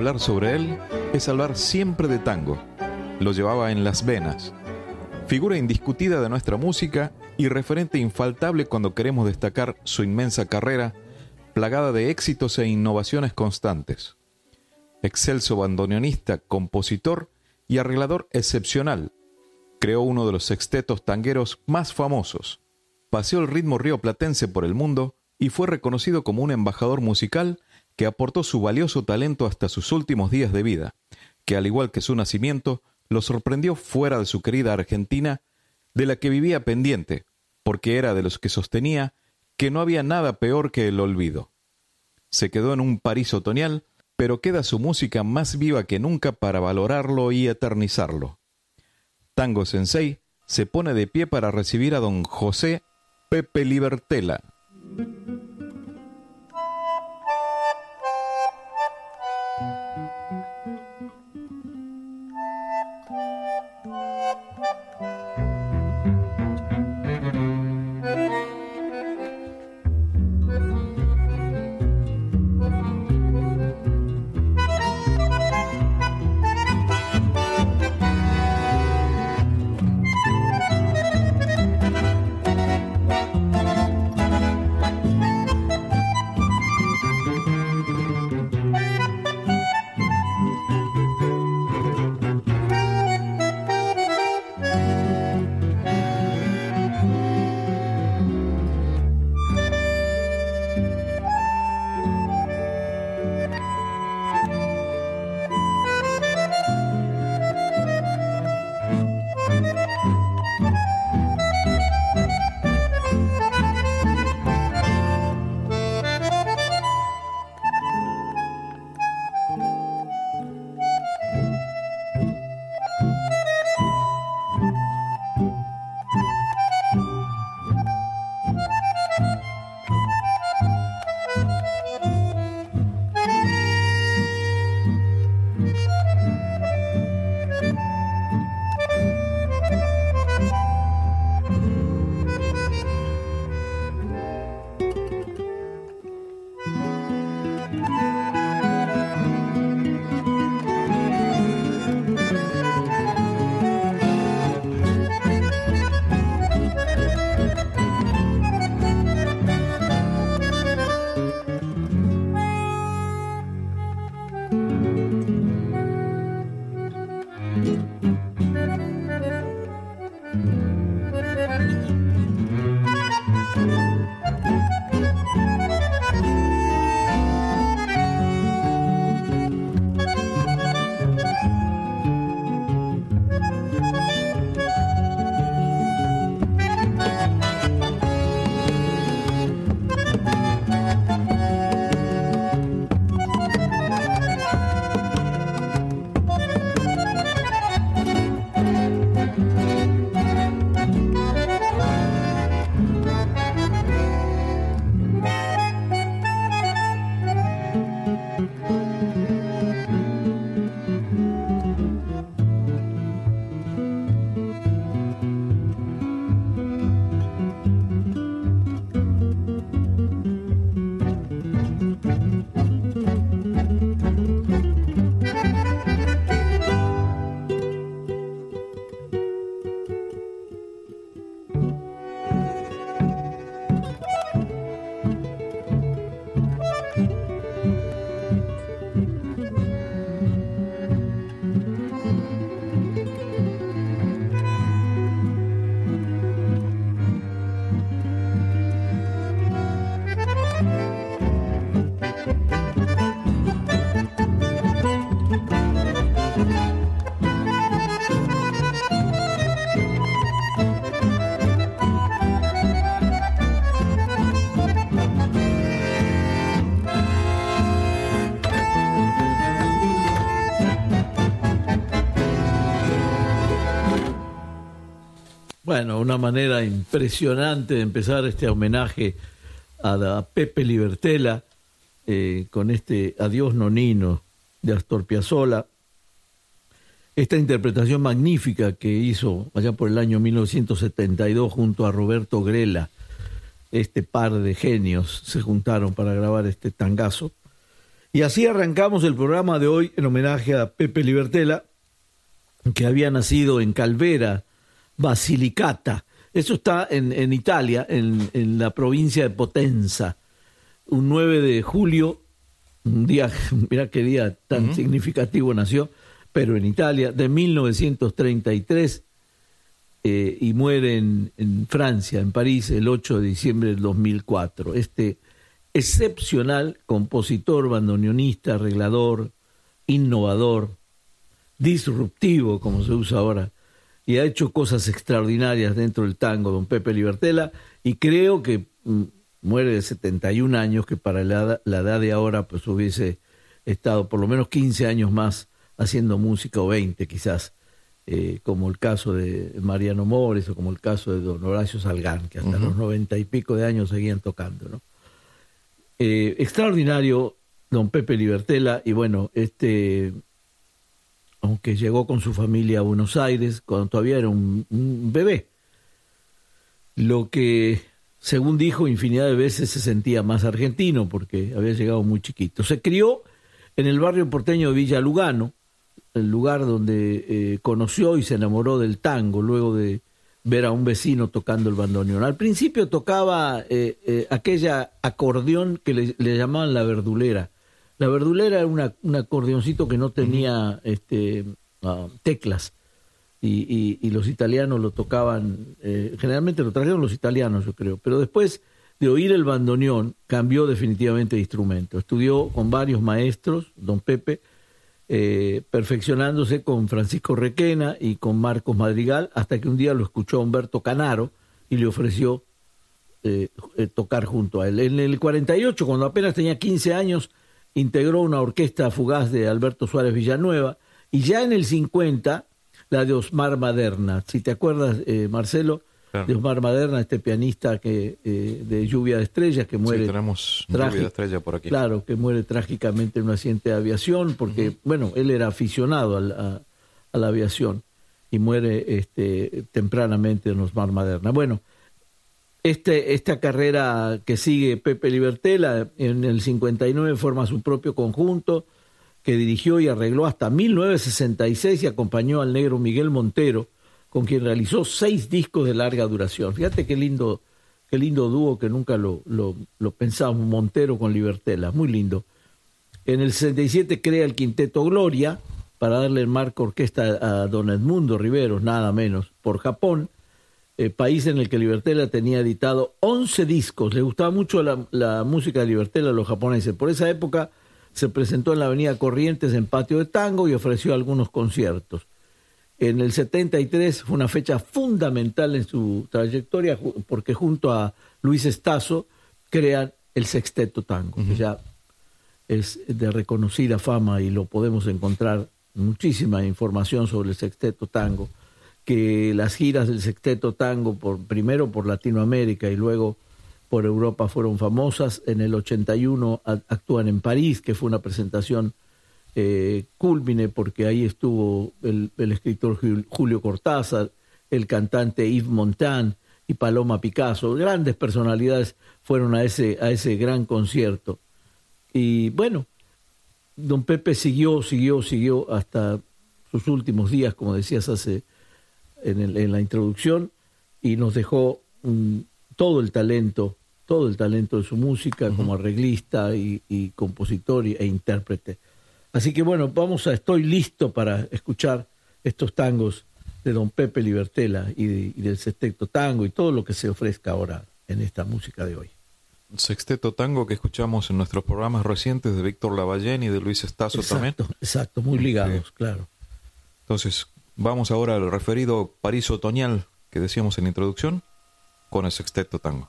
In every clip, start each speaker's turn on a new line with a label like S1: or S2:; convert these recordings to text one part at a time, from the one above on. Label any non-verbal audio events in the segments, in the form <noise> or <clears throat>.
S1: Hablar sobre él es hablar siempre de tango. Lo llevaba en las venas. Figura indiscutida de nuestra música y referente infaltable cuando queremos destacar su inmensa carrera, plagada de éxitos e innovaciones constantes. Excelso bandoneonista, compositor y arreglador excepcional, creó uno de los sextetos tangueros más famosos. Paseó el ritmo rioplatense por el mundo y fue reconocido como un embajador musical que aportó su valioso talento hasta sus últimos días de vida, que al igual que su nacimiento, lo sorprendió fuera de su querida Argentina, de la que vivía pendiente, porque era de los que sostenía que no había nada peor que el olvido. Se quedó en un París otoñal, pero queda su música más viva que nunca para valorarlo y eternizarlo. Tango Sensei se pone de pie para recibir a don José Pepe Libertela.
S2: Una manera impresionante de empezar este homenaje a, Pepe Libertela eh, con este Adiós Nonino de Astor Piazzolla. Esta interpretación magnífica que hizo allá por el año 1972 junto a Roberto Grela, este par de genios se juntaron para grabar este tangazo. Y así arrancamos el programa de hoy en homenaje a Pepe Libertela, que había nacido en Calvera, Basilicata. Eso está en, en Italia, en, en, la provincia de Potenza. Un 9 de julio, un día, <laughs> mira qué día tan significativo nació, pero en Italia, de 1933, eh, y muere en, en, Francia, en París, el 8 de diciembre del 2004. Este excepcional compositor, bandoneonista, arreglador, innovador, disruptivo, como se usa ahora, y ha hecho cosas extraordinarias dentro del tango, don Pepe Libertela, y creo que mm, muere de 71 años, que para la, la, edad de ahora pues hubiese estado por lo menos 15 años más haciendo música, o 20 quizás, eh, como el caso de Mariano Mores o como el caso de don Horacio Salgán, que hasta los 90 y pico de años seguían tocando. ¿no? Eh, extraordinario don Pepe Libertela, y bueno, este aunque llegó con su familia a Buenos Aires cuando todavía era un, bebé. Lo que, según dijo, infinidad de veces se sentía más argentino porque había llegado muy chiquito. Se crió en el barrio porteño de Villa Lugano, el lugar donde eh, conoció y se enamoró del tango luego de ver a un vecino tocando el bandoneón. Al principio tocaba eh, eh, aquella acordeón que le, le llamaban la verdulera la verdulera era una, un acordeoncito que no tenía este, ah, teclas y, y, los italianos lo tocaban, eh, generalmente lo trajeron los italianos, yo creo, pero después de oír el bandoneón cambió definitivamente de instrumento. Estudió con varios maestros, don Pepe, eh, perfeccionándose con Francisco Requena y con Marcos Madrigal, hasta que un día lo escuchó Humberto Canaro y le ofreció eh, tocar junto a él. En el 48, cuando apenas tenía 15 años, integró una orquesta fugaz de Alberto Suárez Villanueva y ya en el 50 la de Osmar Maderna. Si te acuerdas, eh, Marcelo, de Osmar Maderna, este pianista que eh, de Lluvia de Estrellas que muere.
S1: Sí, tenemos Lluvia de Estrellas por aquí.
S2: Claro, que muere trágicamente en un accidente de aviación porque, bueno, él era aficionado a, a, la aviación y muere este, tempranamente en Osmar Maderna. Bueno, este, esta carrera que sigue Pepe Libertela, en el 59 forma su propio conjunto que dirigió y arregló hasta 1966 y acompañó al negro Miguel Montero, con quien realizó seis discos de larga duración. Fíjate qué lindo, qué lindo dúo que nunca lo, lo, pensábamos, Montero con Libertela, muy lindo. En el 67 crea el Quinteto Gloria para darle el marco orquesta a don Edmundo Riveros, nada menos, por Japón eh, país en el que Libertela tenía editado 11 discos. Le gustaba mucho la, música de Libertela a los japoneses. Por esa época se presentó en la Avenida Corrientes en Patio de Tango y ofreció algunos conciertos. En el 73 fue una fecha fundamental en su trayectoria porque junto a Luis Estazo crean el Sexteto Tango, que ya es de reconocida fama y lo podemos encontrar muchísima información sobre el Sexteto Tango que las giras del Sexteto Tango, por, primero por Latinoamérica y luego por Europa, fueron famosas. En el 81 actúan en París, que fue una presentación eh, porque ahí estuvo el, escritor Julio Cortázar, el cantante Yves Montand y Paloma Picasso. Grandes personalidades fueron a ese, a ese gran concierto. Y bueno, don Pepe siguió, siguió, siguió hasta sus últimos días, como decías hace en, la introducción y nos dejó todo el talento, todo el talento de su música como arreglista y, compositor e intérprete. Así que bueno, vamos a, estoy listo para escuchar estos tangos de don Pepe Libertela y, del sexteto tango y todo lo que se ofrezca ahora en esta música de hoy.
S1: Sexteto tango que escuchamos en nuestros programas recientes de Víctor Lavallén y de Luis Estazo también.
S2: Exacto, muy ligados, claro.
S1: Entonces, Vamos ahora al referido París otoñal que decíamos en la introducción con el sexteto tango.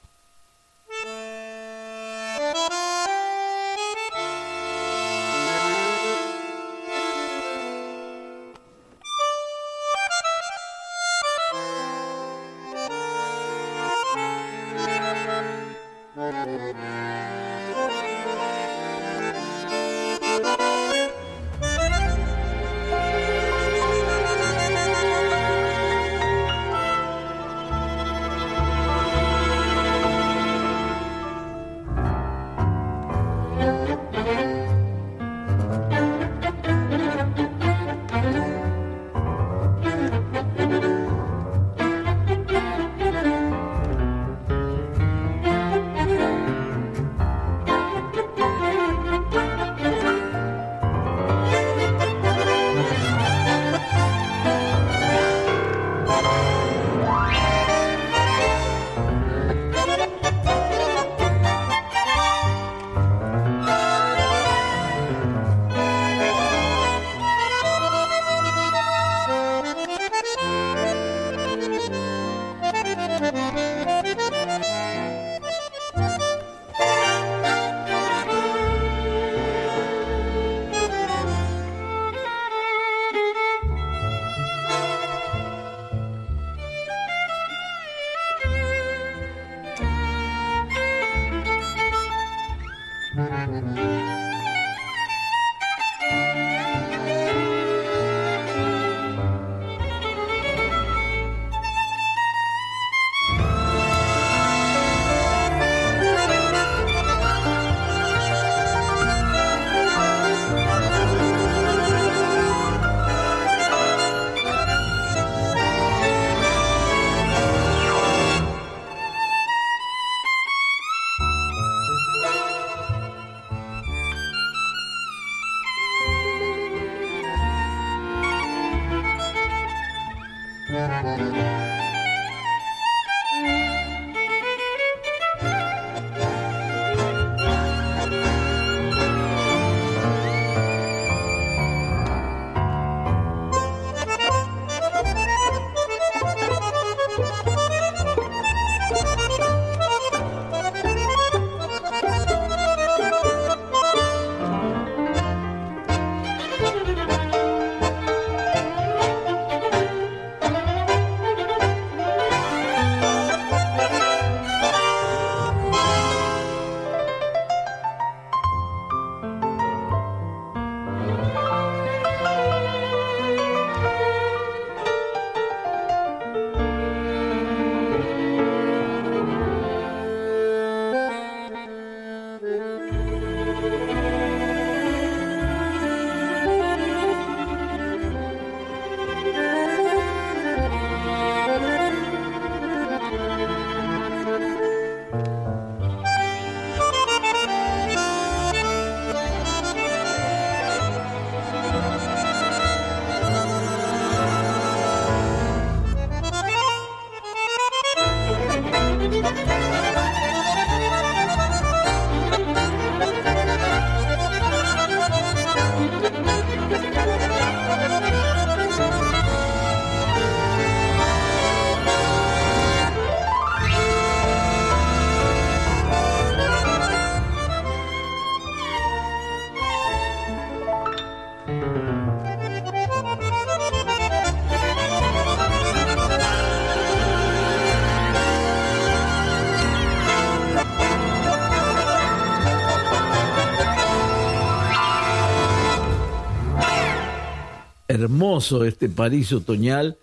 S2: Hermoso este París otoñal,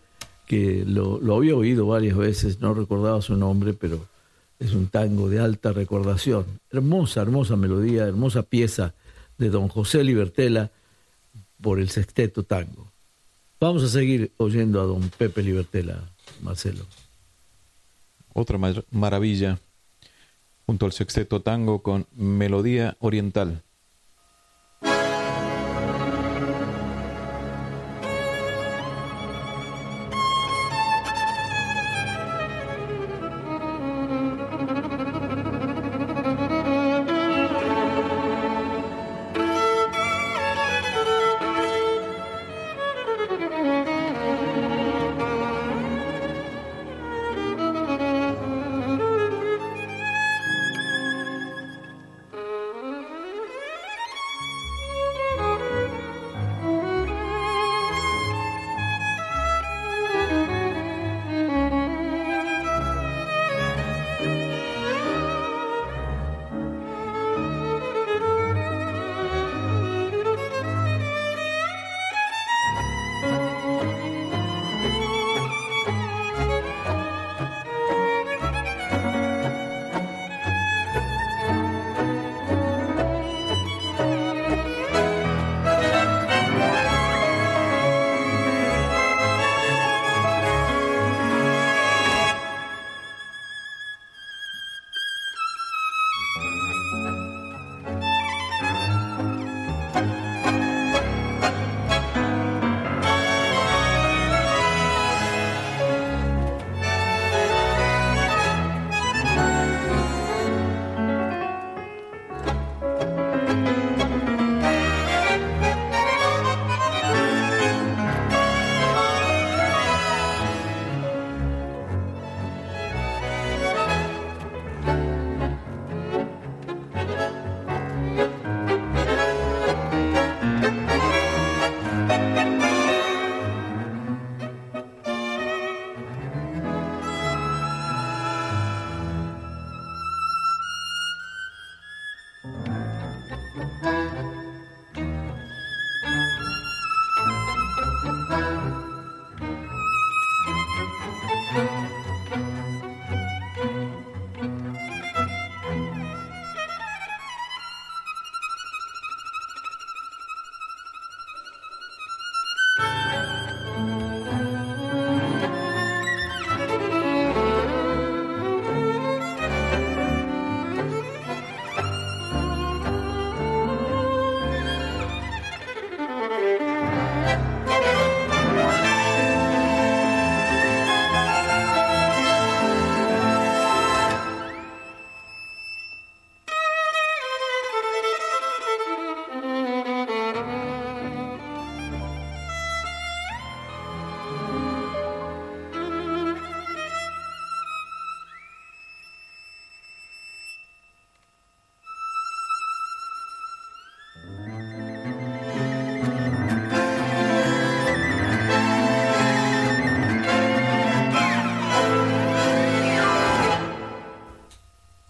S2: que lo, había oído varias veces, no recordaba su nombre, pero es un tango de alta recordación. Hermosa, hermosa melodía, hermosa pieza de don José Libertela por el sexteto tango. Vamos a seguir oyendo a don Pepe Libertela, Marcelo.
S1: Otra maravilla, junto al sexteto tango con melodía oriental.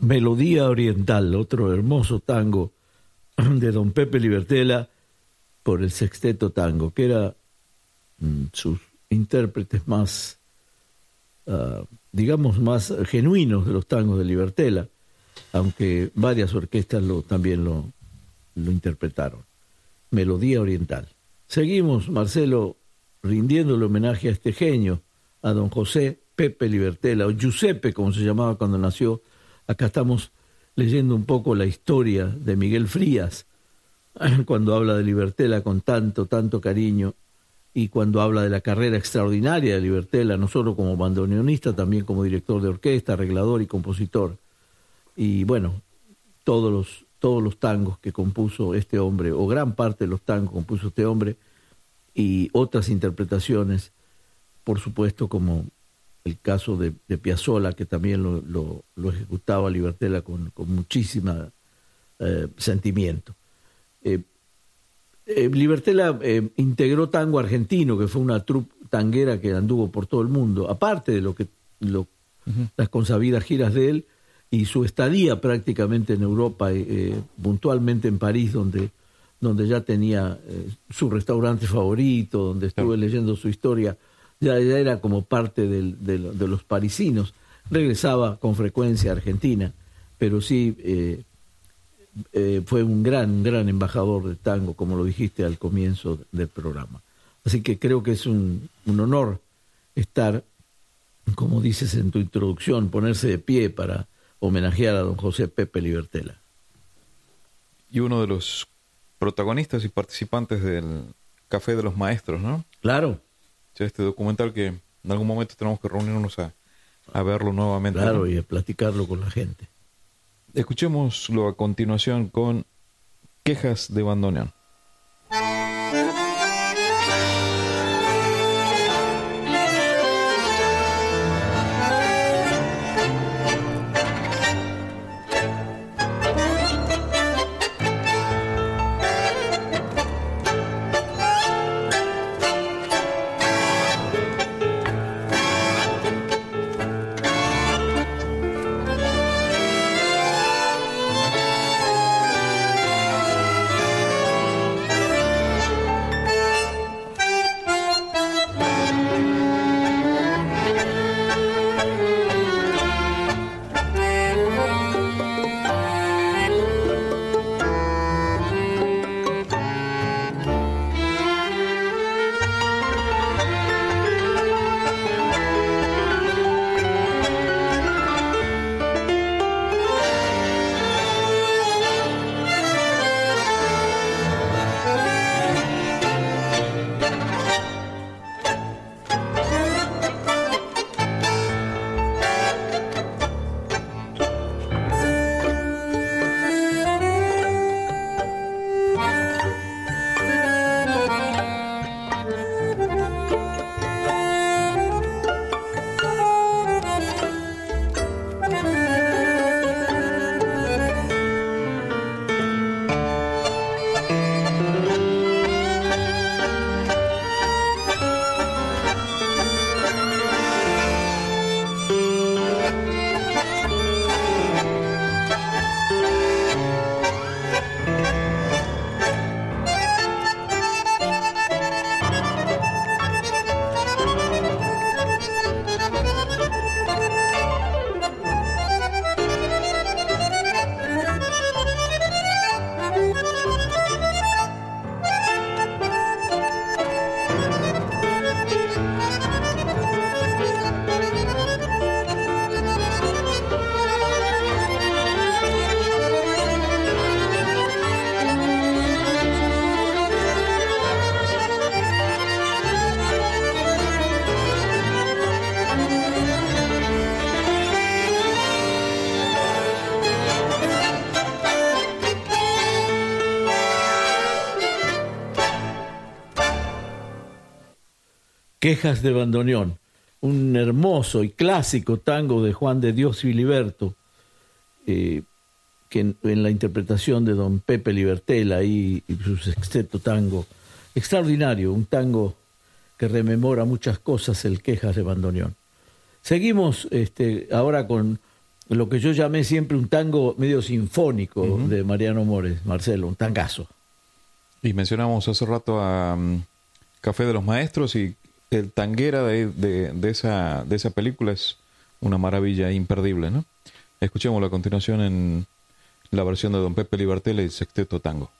S2: Melodía Oriental, otro hermoso tango <clears throat> de don Pepe Libertela por el Sexteto Tango, que era mm, sus intérpretes más, ah, digamos, más genuinos de los tangos de Libertela, aunque varias orquestas también lo, interpretaron. Melodía Oriental. Seguimos, Marcelo, rindiéndole homenaje a este genio, a don José Pepe Libertela, o Giuseppe, como se llamaba cuando nació. Acá estamos leyendo un poco la historia de Miguel Frías, <clears throat> cuando habla de Libertela con tanto, tanto cariño, y cuando habla de la carrera extraordinaria de Libertela, no solo como bandoneonista, también como director de orquesta, arreglador y compositor. Y bueno, todos los, todos los tangos que compuso este hombre, o gran parte de los tangos que compuso este hombre, y otras interpretaciones, por supuesto, como el caso de, de Piazzolla, que también lo, lo, ejecutaba Libertela con, con muchísima eh, sentimiento. Eh, eh, Libertela integró tango argentino, que fue una troupe tanguera que anduvo por todo el mundo, aparte de lo que lo, las consabidas giras de él y su estadía prácticamente en Europa, puntualmente en París, donde, donde ya tenía su restaurante favorito, donde estuve leyendo su historia ya, era como parte de los parisinos. Regresaba con frecuencia a Argentina, pero sí eh, eh, fue un gran, gran embajador del tango, como lo dijiste al comienzo del programa. Así que creo que es un, un honor estar, como dices en tu introducción, ponerse de pie para homenajear a don José Pepe Libertela.
S1: Y uno de los protagonistas y participantes del Café de los Maestros, ¿no?
S2: Claro
S1: este documental que en algún momento tenemos que reunirnos a, a verlo nuevamente.
S2: Claro, y a platicarlo con la gente.
S1: Escuchémoslo a continuación con Quejas de Bandoneón.
S2: Quejas de Bandoneón, un hermoso y clásico tango de Juan de Dios Filiberto, eh, que en, la interpretación de don Pepe Libertela y, su sexteto tango, extraordinario, un tango que rememora muchas cosas, el Quejas de Bandoneón. Seguimos este, ahora con lo que yo llamé siempre un tango medio sinfónico de Mariano Mores, Marcelo, un tangazo.
S1: Y mencionamos hace rato a mm, Café de los Maestros y el tanguera de, esa, de esa película es una maravilla imperdible, ¿no? Escuchémoslo a continuación en la versión de Don Pepe Libertel y Sexteto Tango.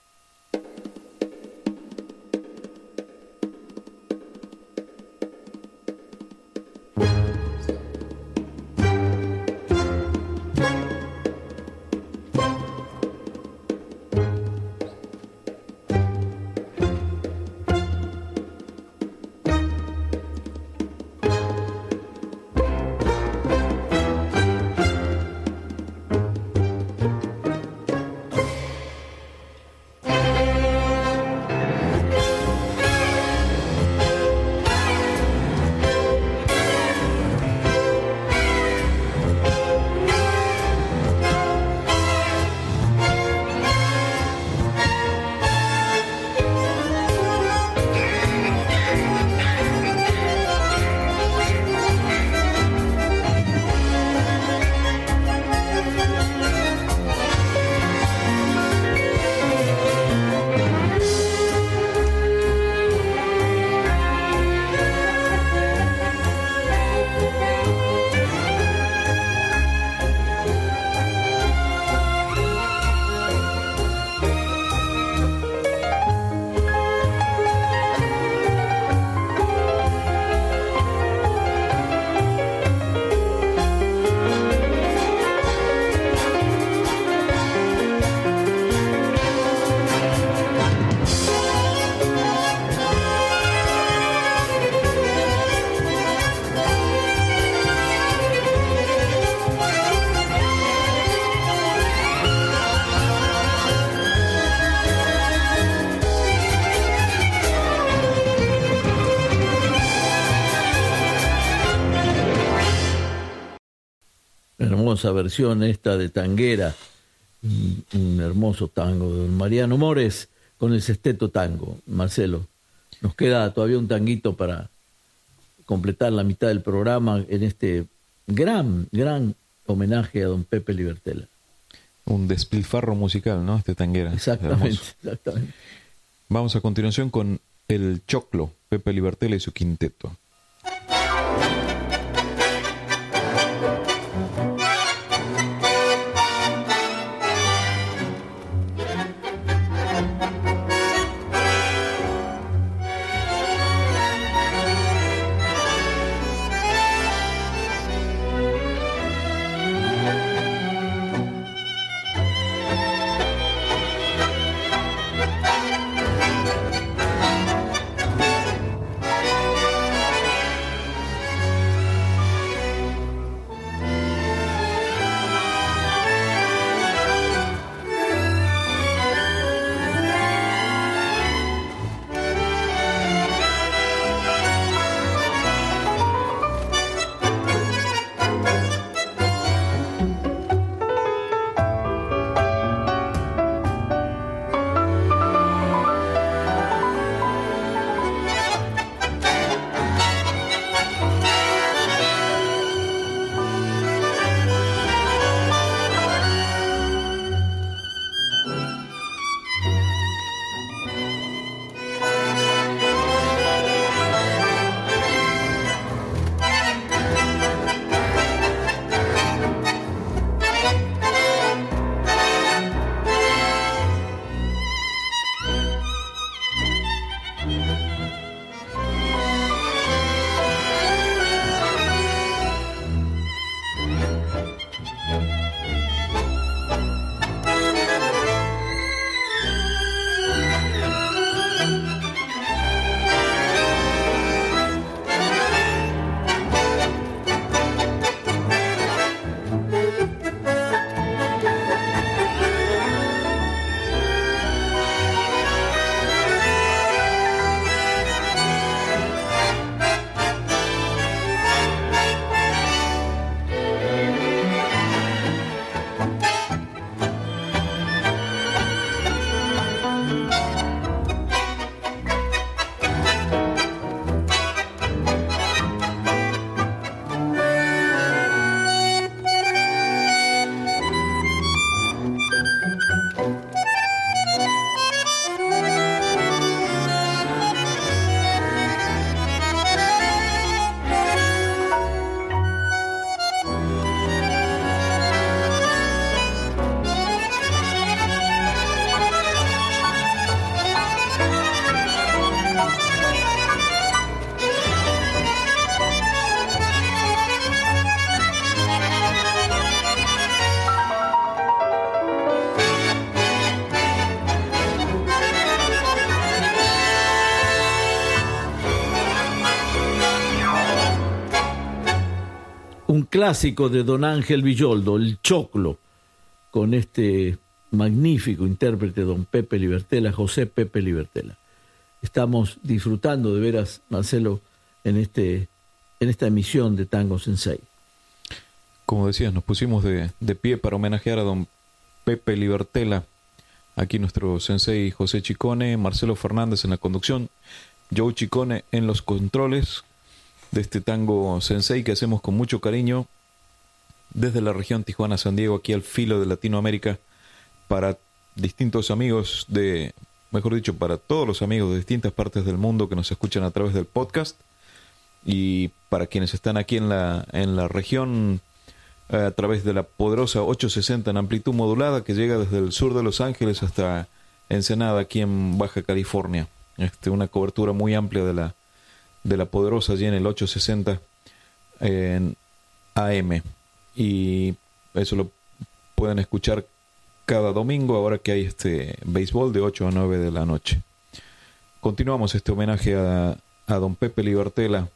S2: Hermosa versión esta de Tanguera, un, hermoso tango de Mariano Mores con el sexteto tango. Marcelo, nos queda todavía un tanguito para completar la mitad del programa en este gran, gran homenaje a don Pepe Libertela.
S1: Un despilfarro musical, ¿no? Este tanguera.
S2: Exactamente, exactamente.
S1: Vamos a continuación con el Choclo, Pepe Libertela y su quinteto.
S2: Clásico de don Ángel Villoldo, El Choclo, con este magnífico intérprete, don Pepe Libertela, José Pepe Libertela. Estamos disfrutando de veras, Marcelo, en, este, en esta emisión de Tango Sensei.
S1: Como decías, nos pusimos de, de pie para homenajear a don Pepe Libertela, aquí nuestro sensei José Chicone, Marcelo Fernández en la conducción, Joe Chicone en los controles de este tango sensei que hacemos con mucho cariño desde la región Tijuana-San Diego, aquí al filo de Latinoamérica, para distintos amigos de, mejor dicho, para todos los amigos de distintas partes del mundo que nos escuchan a través del podcast y para quienes están aquí en la, en la región eh, a través de la poderosa 860 en amplitud modulada que llega desde el sur de Los Ángeles hasta Ensenada, aquí en Baja California. Este, una cobertura muy amplia de la, de la poderosa allí en el 860 en AM. Y eso lo pueden escuchar cada domingo, ahora que hay este béisbol de 8 a 9 de la noche. Continuamos este homenaje a, a don Pepe Libertela,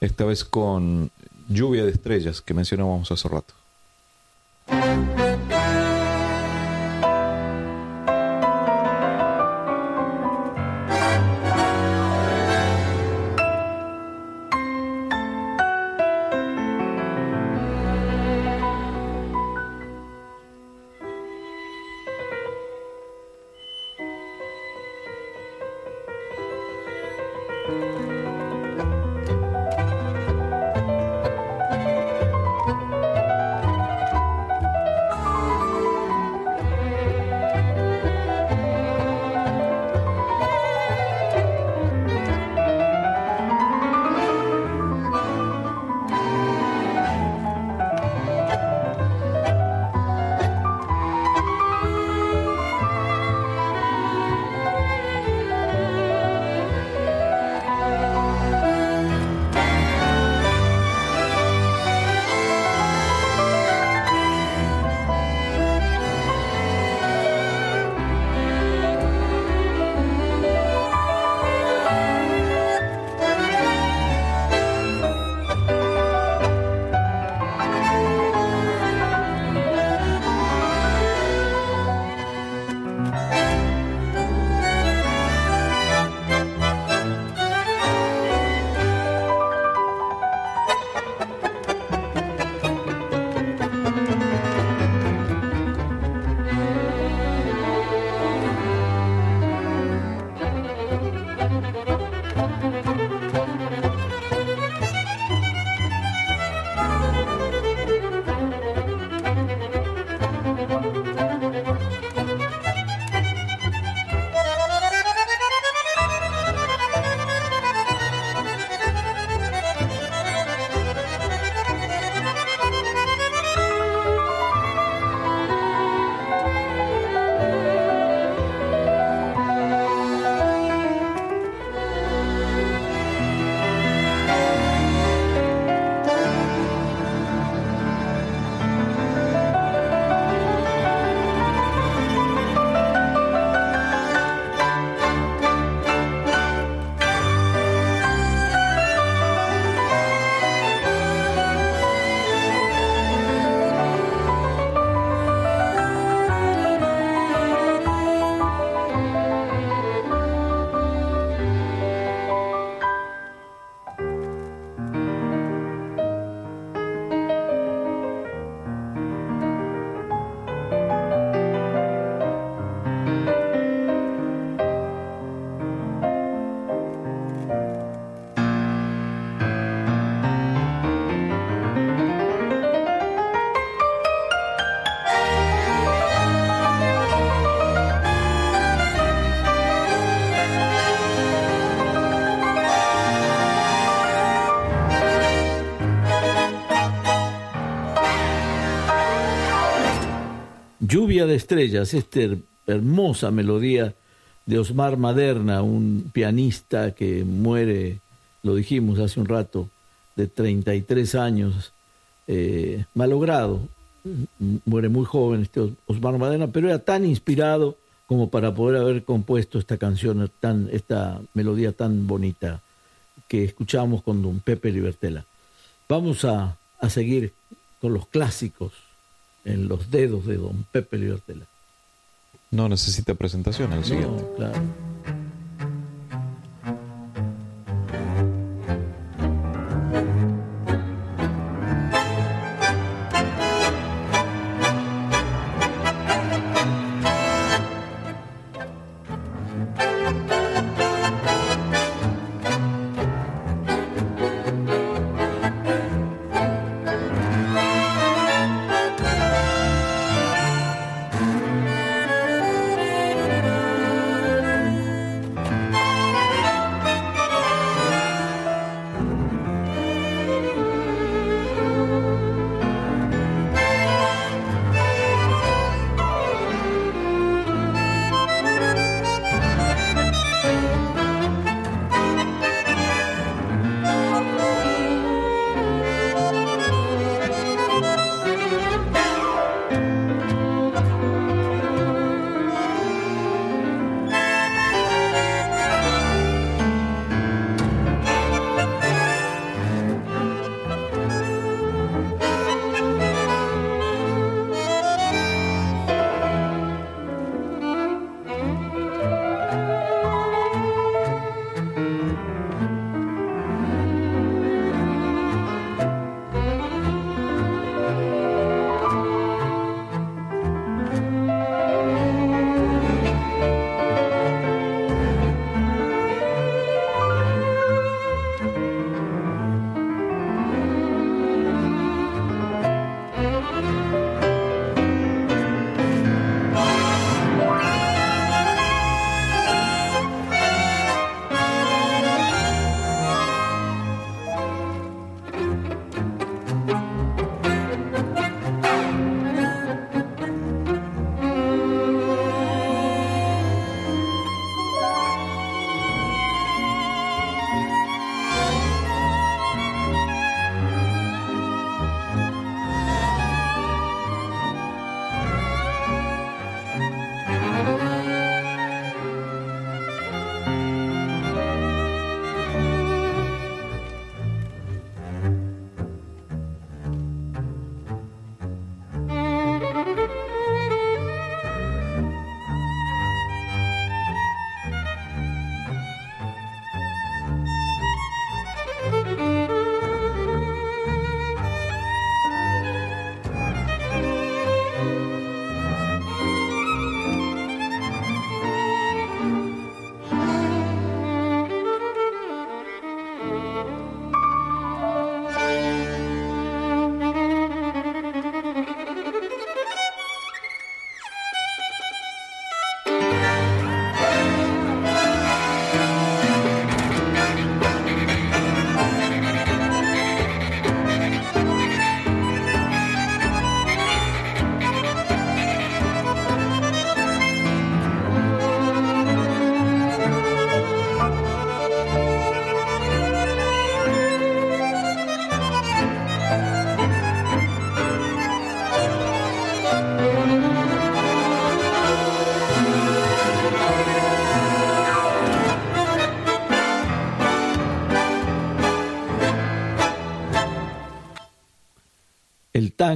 S1: esta vez con Lluvia de Estrellas que mencionábamos hace rato.
S2: Lluvia de Estrellas, esta hermosa melodía de Osmar Maderna, un pianista que muere, lo dijimos hace un rato, de 33 años, eh, malogrado, muere muy joven este Osmar Maderna, pero era tan inspirado como para poder haber compuesto esta canción, tan, esta melodía tan bonita que escuchamos con don Pepe Libertela. Vamos a a seguir con los clásicos en los dedos de don Pepe Libertela.
S1: No necesita presentación el siguiente.
S2: claro.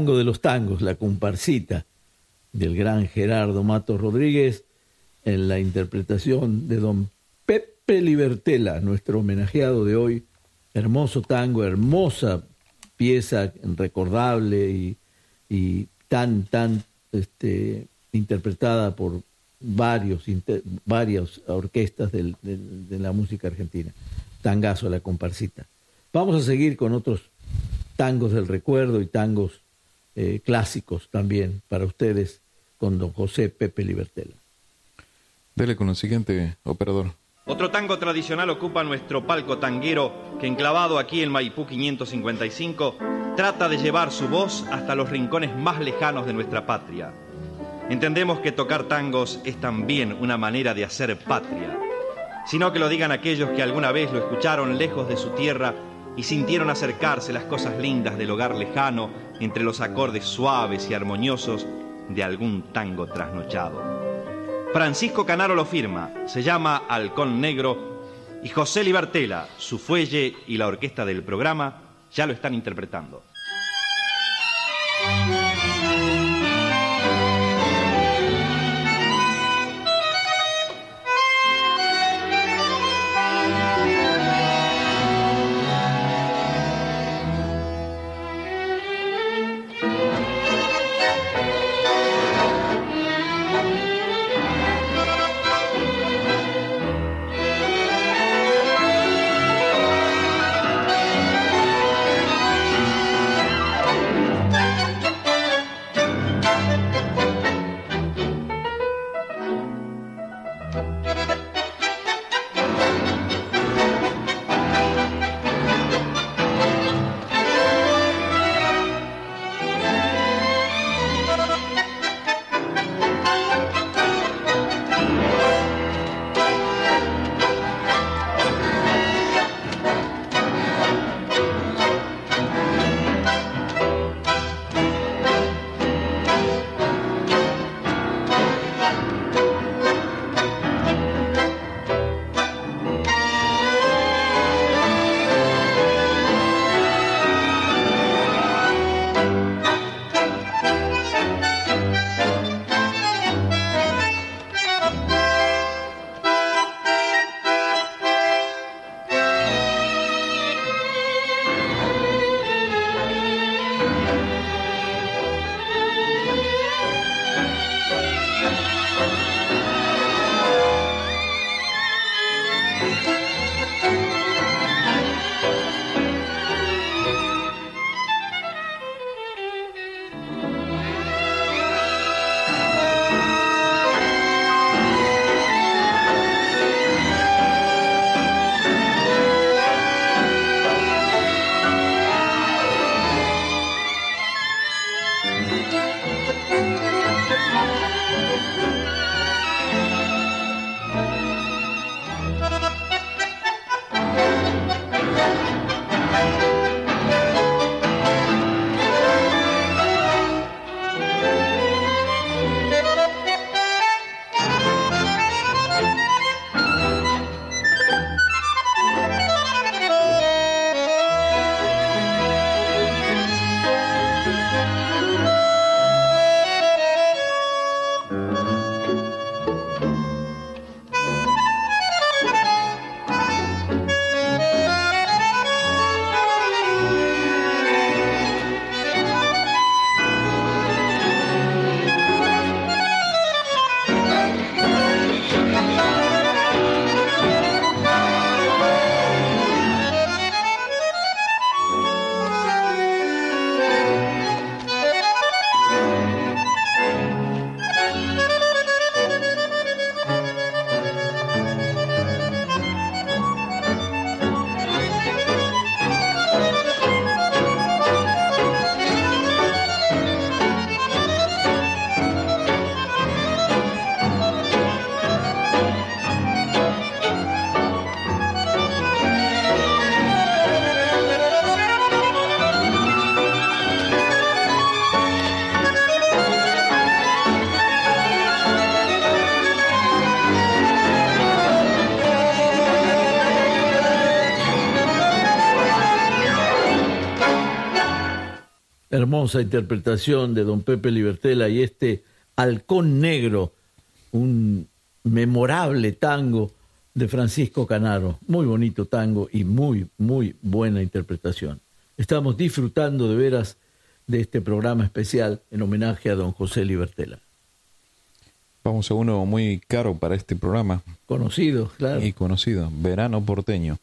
S2: Tango de los tangos, la comparsita del gran Gerardo Matos Rodríguez, en la interpretación de don Pepe Libertela, nuestro homenajeado de hoy. Hermoso tango, hermosa pieza recordable y, tan, tan este, interpretada por varios, varias orquestas de la música argentina. Tangazo la comparsita. Vamos a seguir con otros tangos del recuerdo y tangos eh, clásicos también para ustedes con don José Pepe Libertela.
S1: Dele con el siguiente, operador.
S3: Otro tango tradicional ocupa nuestro palco tanguero que enclavado aquí en Maipú 555 trata de llevar su voz hasta los rincones más lejanos de nuestra patria. Entendemos que tocar tangos es también una manera de hacer patria, sino que lo digan aquellos que alguna vez lo escucharon lejos de su tierra y sintieron acercarse las cosas lindas del hogar lejano entre los acordes suaves y armoniosos de algún tango trasnochado. Francisco Canaro lo firma, se llama Halcón Negro y José Libertela, su fuelle y la orquesta del programa ya lo están interpretando.
S2: Hermosa interpretación de don Pepe Libertela y este Halcón Negro, un memorable tango de Francisco Canaro. Muy bonito tango y muy, muy buena interpretación. Estamos disfrutando de veras de este programa especial en homenaje a don José Libertela.
S1: Vamos a uno muy caro para este programa.
S2: Conocido, claro.
S1: Y conocido, Verano Porteño.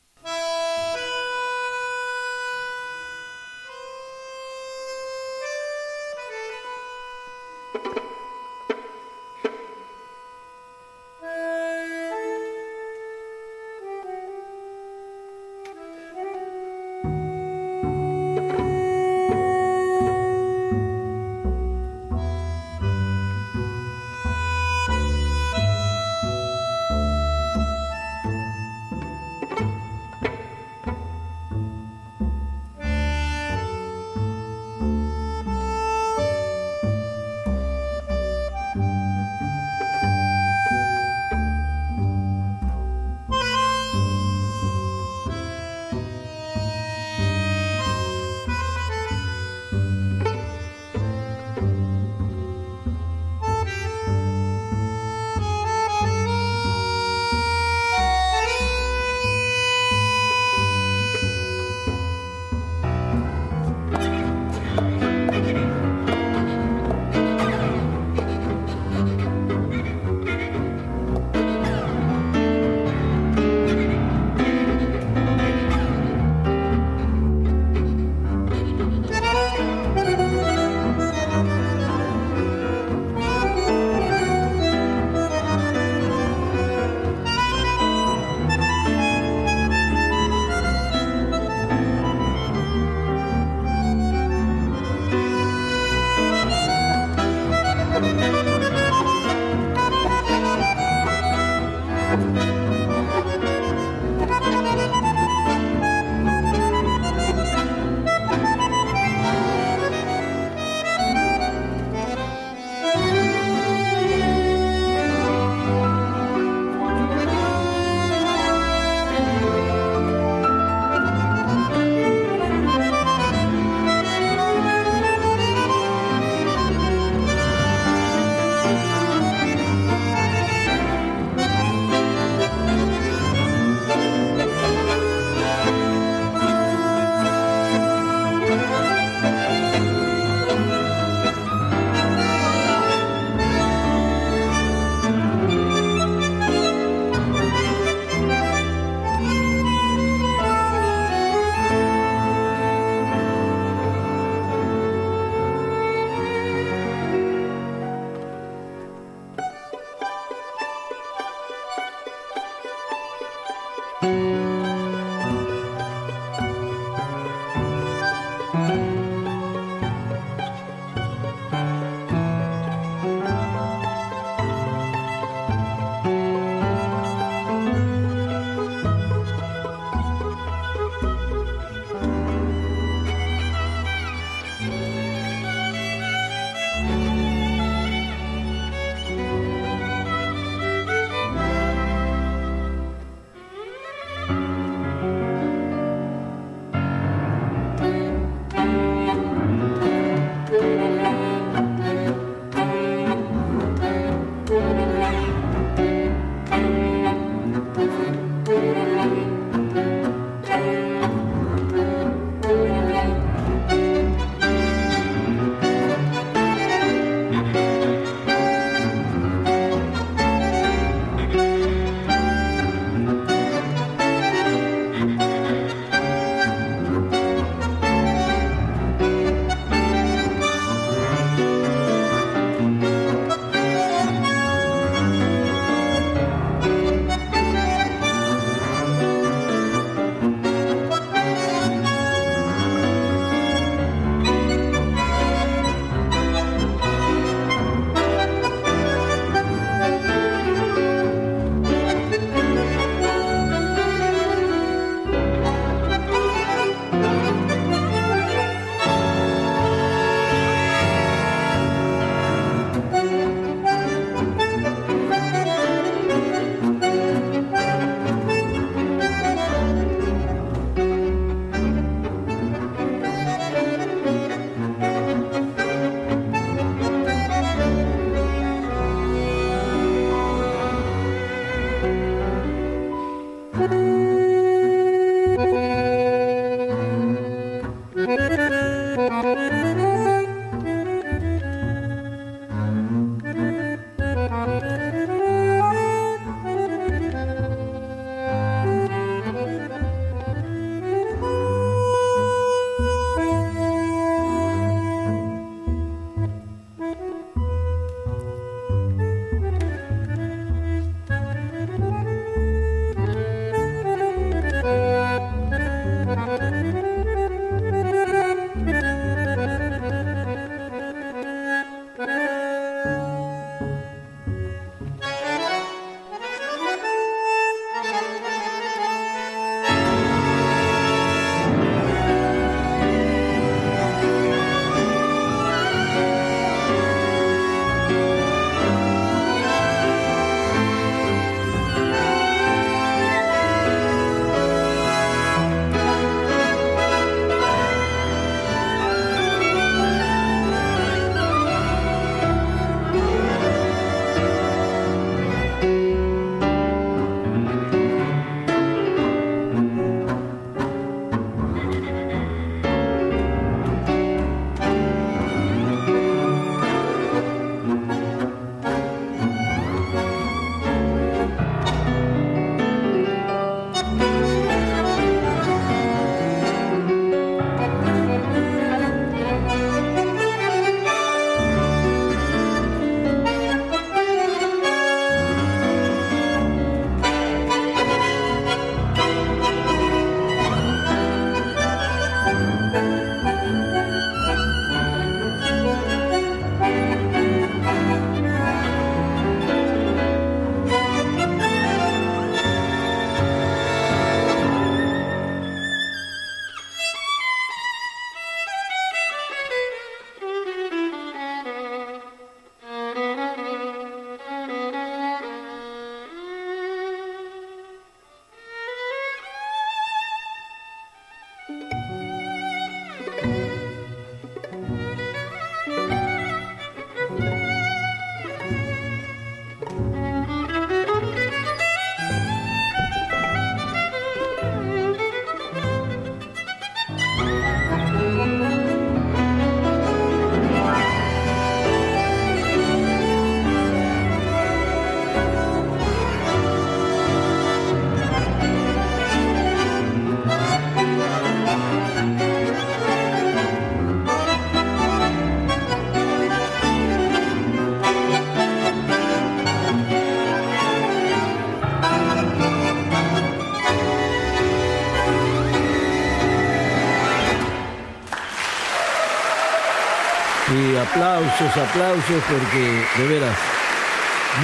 S2: Aplausos, aplausos, porque de veras,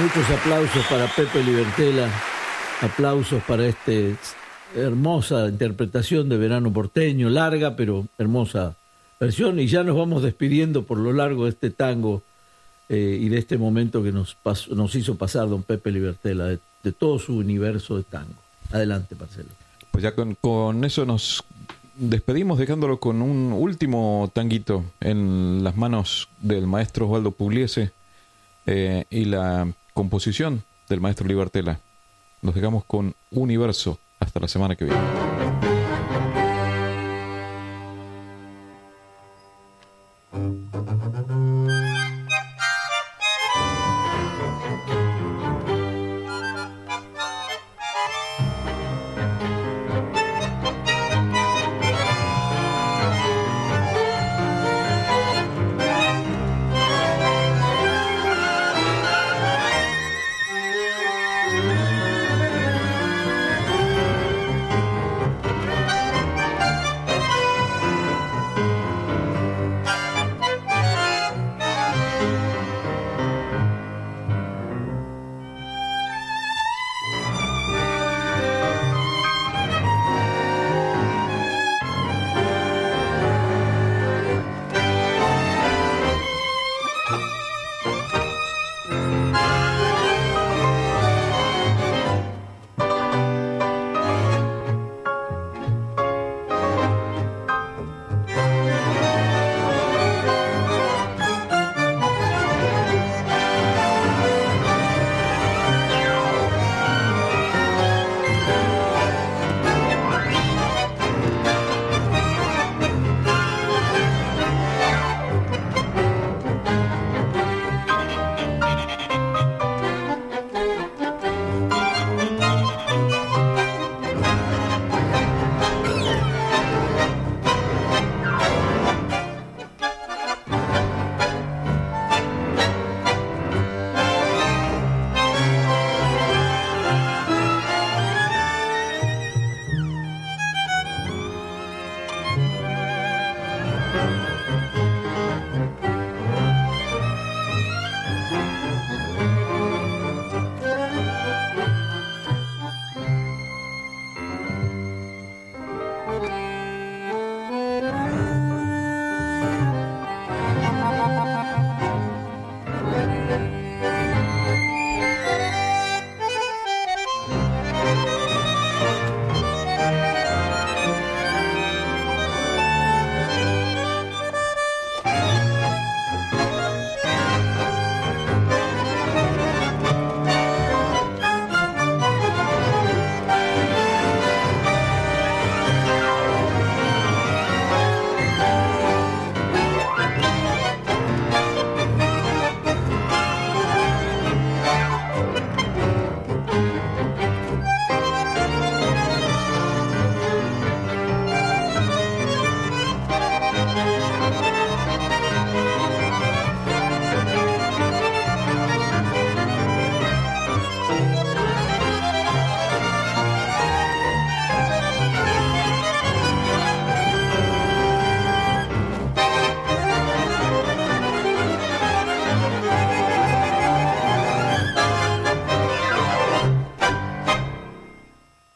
S2: muchos aplausos para Pepe Libertela, aplausos para esta hermosa interpretación de Verano Porteño, larga pero hermosa versión, y ya nos vamos despidiendo por lo largo de este tango eh, y de este momento que nos, nos hizo pasar don Pepe Libertela, de, de todo su universo de tango. Adelante, Marcelo.
S1: Pues ya con, con eso nos despedimos dejándolo con un último tanguito en las manos del maestro Osvaldo Pugliese eh, y la composición del maestro Libertela. Nos dejamos con Universo. Hasta la semana que viene.